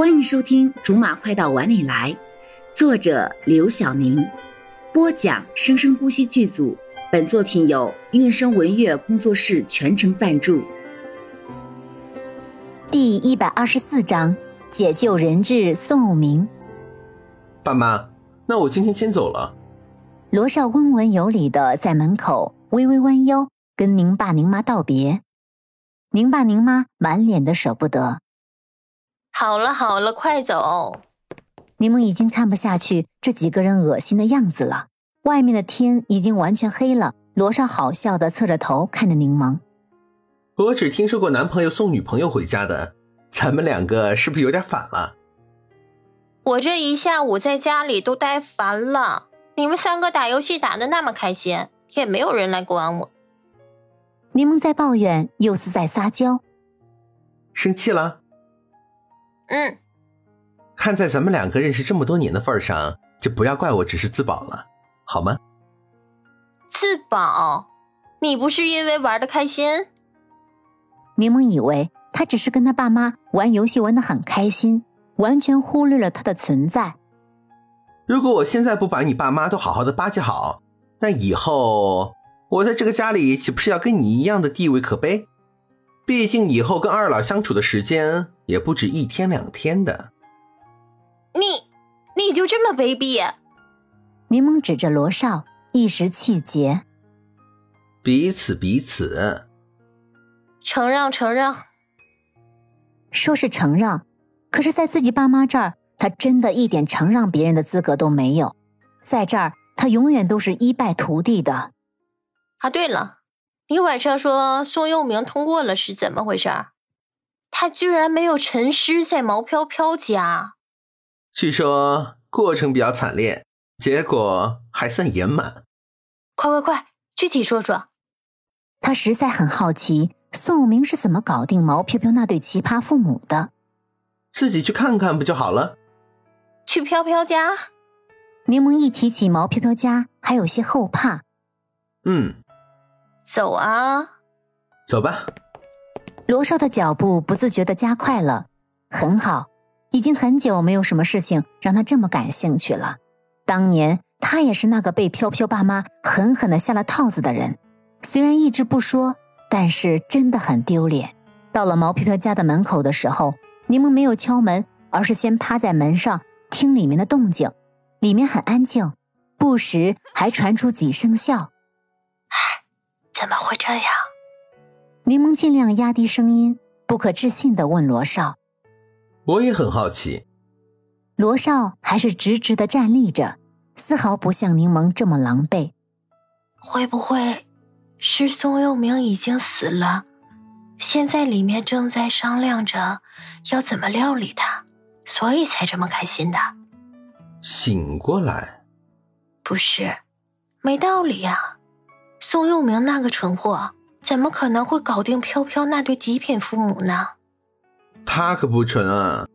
欢迎收听《竹马快到碗里来》，作者刘晓宁，播讲生生不息剧组。本作品由韵声文乐工作室全程赞助。第一百二十四章：解救人质宋武明。爸妈，那我今天先走了。罗少温文有礼的在门口微微弯腰，跟宁爸宁妈道别。宁爸宁妈满脸的舍不得。好了好了，快走！柠檬已经看不下去这几个人恶心的样子了。外面的天已经完全黑了。罗少好笑的侧着头看着柠檬。我只听说过男朋友送女朋友回家的，咱们两个是不是有点反了？我这一下午在家里都待烦了。你们三个打游戏打的那么开心，也没有人来管我。柠檬在抱怨，又是在撒娇。生气了？嗯。看在咱们两个认识这么多年的份上，就不要怪我只是自保了，好吗？自保？你不是因为玩的开心？柠檬以为他只是跟他爸妈玩游戏玩的很开心，完全忽略了他的存在。如果我现在不把你爸妈都好好的巴结好，那以后我在这个家里岂不是要跟你一样的地位可悲？毕竟以后跟二老相处的时间也不止一天两天的。你，你就这么卑鄙？柠檬指着罗少，一时气结。彼此彼此，承让承让。说是承让，可是在自己爸妈这儿。他真的一点承让别人的资格都没有，在这儿他永远都是一败涂地的。啊，对了，你晚上说宋佑明通过了是怎么回事？他居然没有沉尸在毛飘飘家。据说过程比较惨烈，结果还算圆满。快快快，具体说说。他实在很好奇宋佑明是怎么搞定毛飘飘那对奇葩父母的。自己去看看不就好了？去飘飘家，柠檬一提起毛飘飘家，还有些后怕。嗯，走啊，走吧。罗少的脚步不自觉的加快了。很好，已经很久没有什么事情让他这么感兴趣了。当年他也是那个被飘飘爸妈狠狠的下了套子的人，虽然一直不说，但是真的很丢脸。到了毛飘飘家的门口的时候，柠檬没有敲门，而是先趴在门上。听里面的动静，里面很安静，不时还传出几声笑。哎，怎么会这样？柠檬尽量压低声音，不可置信的问罗少：“我也很好奇。”罗少还是直直的站立着，丝毫不像柠檬这么狼狈。会不会是宋佑明已经死了？现在里面正在商量着要怎么料理他。所以才这么开心的。醒过来？不是，没道理呀！宋佑明那个蠢货，怎么可能会搞定飘飘那对极品父母呢？他可不蠢啊！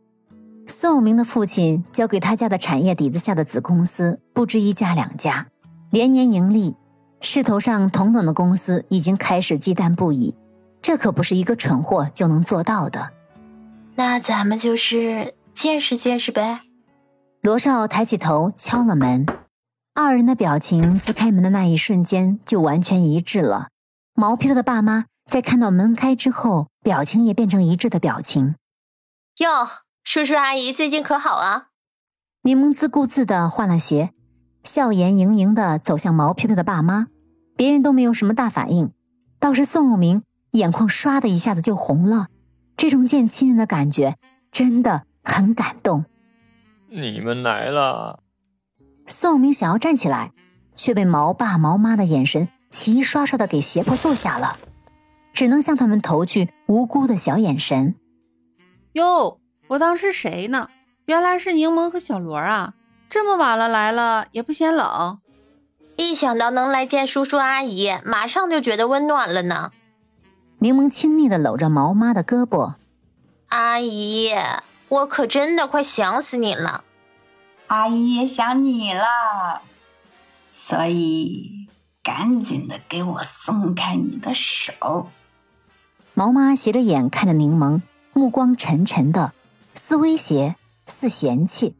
宋佑明的父亲交给他家的产业底子下的子公司不止一家两家，连年盈利，势头上同等的公司已经开始忌惮不已。这可不是一个蠢货就能做到的。那咱们就是。见识见识呗。罗少抬起头敲了门，二人的表情自开门的那一瞬间就完全一致了。毛飘飘的爸妈在看到门开之后，表情也变成一致的表情。哟，叔叔阿姨最近可好啊？柠檬自顾自的换了鞋，笑颜盈盈的走向毛飘飘的爸妈。别人都没有什么大反应，倒是宋有明眼眶唰的一下子就红了。这种见亲人的感觉，真的。很感动，你们来了。宋明想要站起来，却被毛爸毛妈的眼神齐刷刷的给胁迫坐下了，只能向他们投去无辜的小眼神。哟，我当是谁呢？原来是柠檬和小罗啊！这么晚了来了也不嫌冷。一想到能来见叔叔阿姨，马上就觉得温暖了呢。柠檬亲昵的搂着毛妈的胳膊，阿姨。我可真的快想死你了，阿姨也想你了，所以赶紧的给我松开你的手。毛妈斜着眼看着柠檬，目光沉沉的，似威胁，似嫌弃。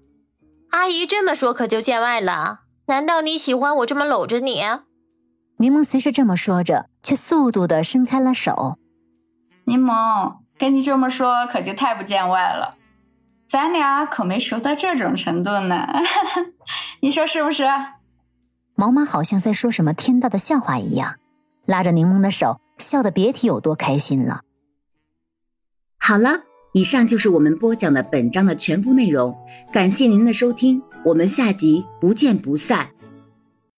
阿姨这么说可就见外了。难道你喜欢我这么搂着你？柠檬虽是这么说着，却速度的伸开了手。柠檬，跟你这么说可就太不见外了。咱俩可没熟到这种程度呢，你说是不是？毛妈好像在说什么天大的笑话一样，拉着柠檬的手，笑得别提有多开心了。好了，以上就是我们播讲的本章的全部内容，感谢您的收听，我们下集不见不散。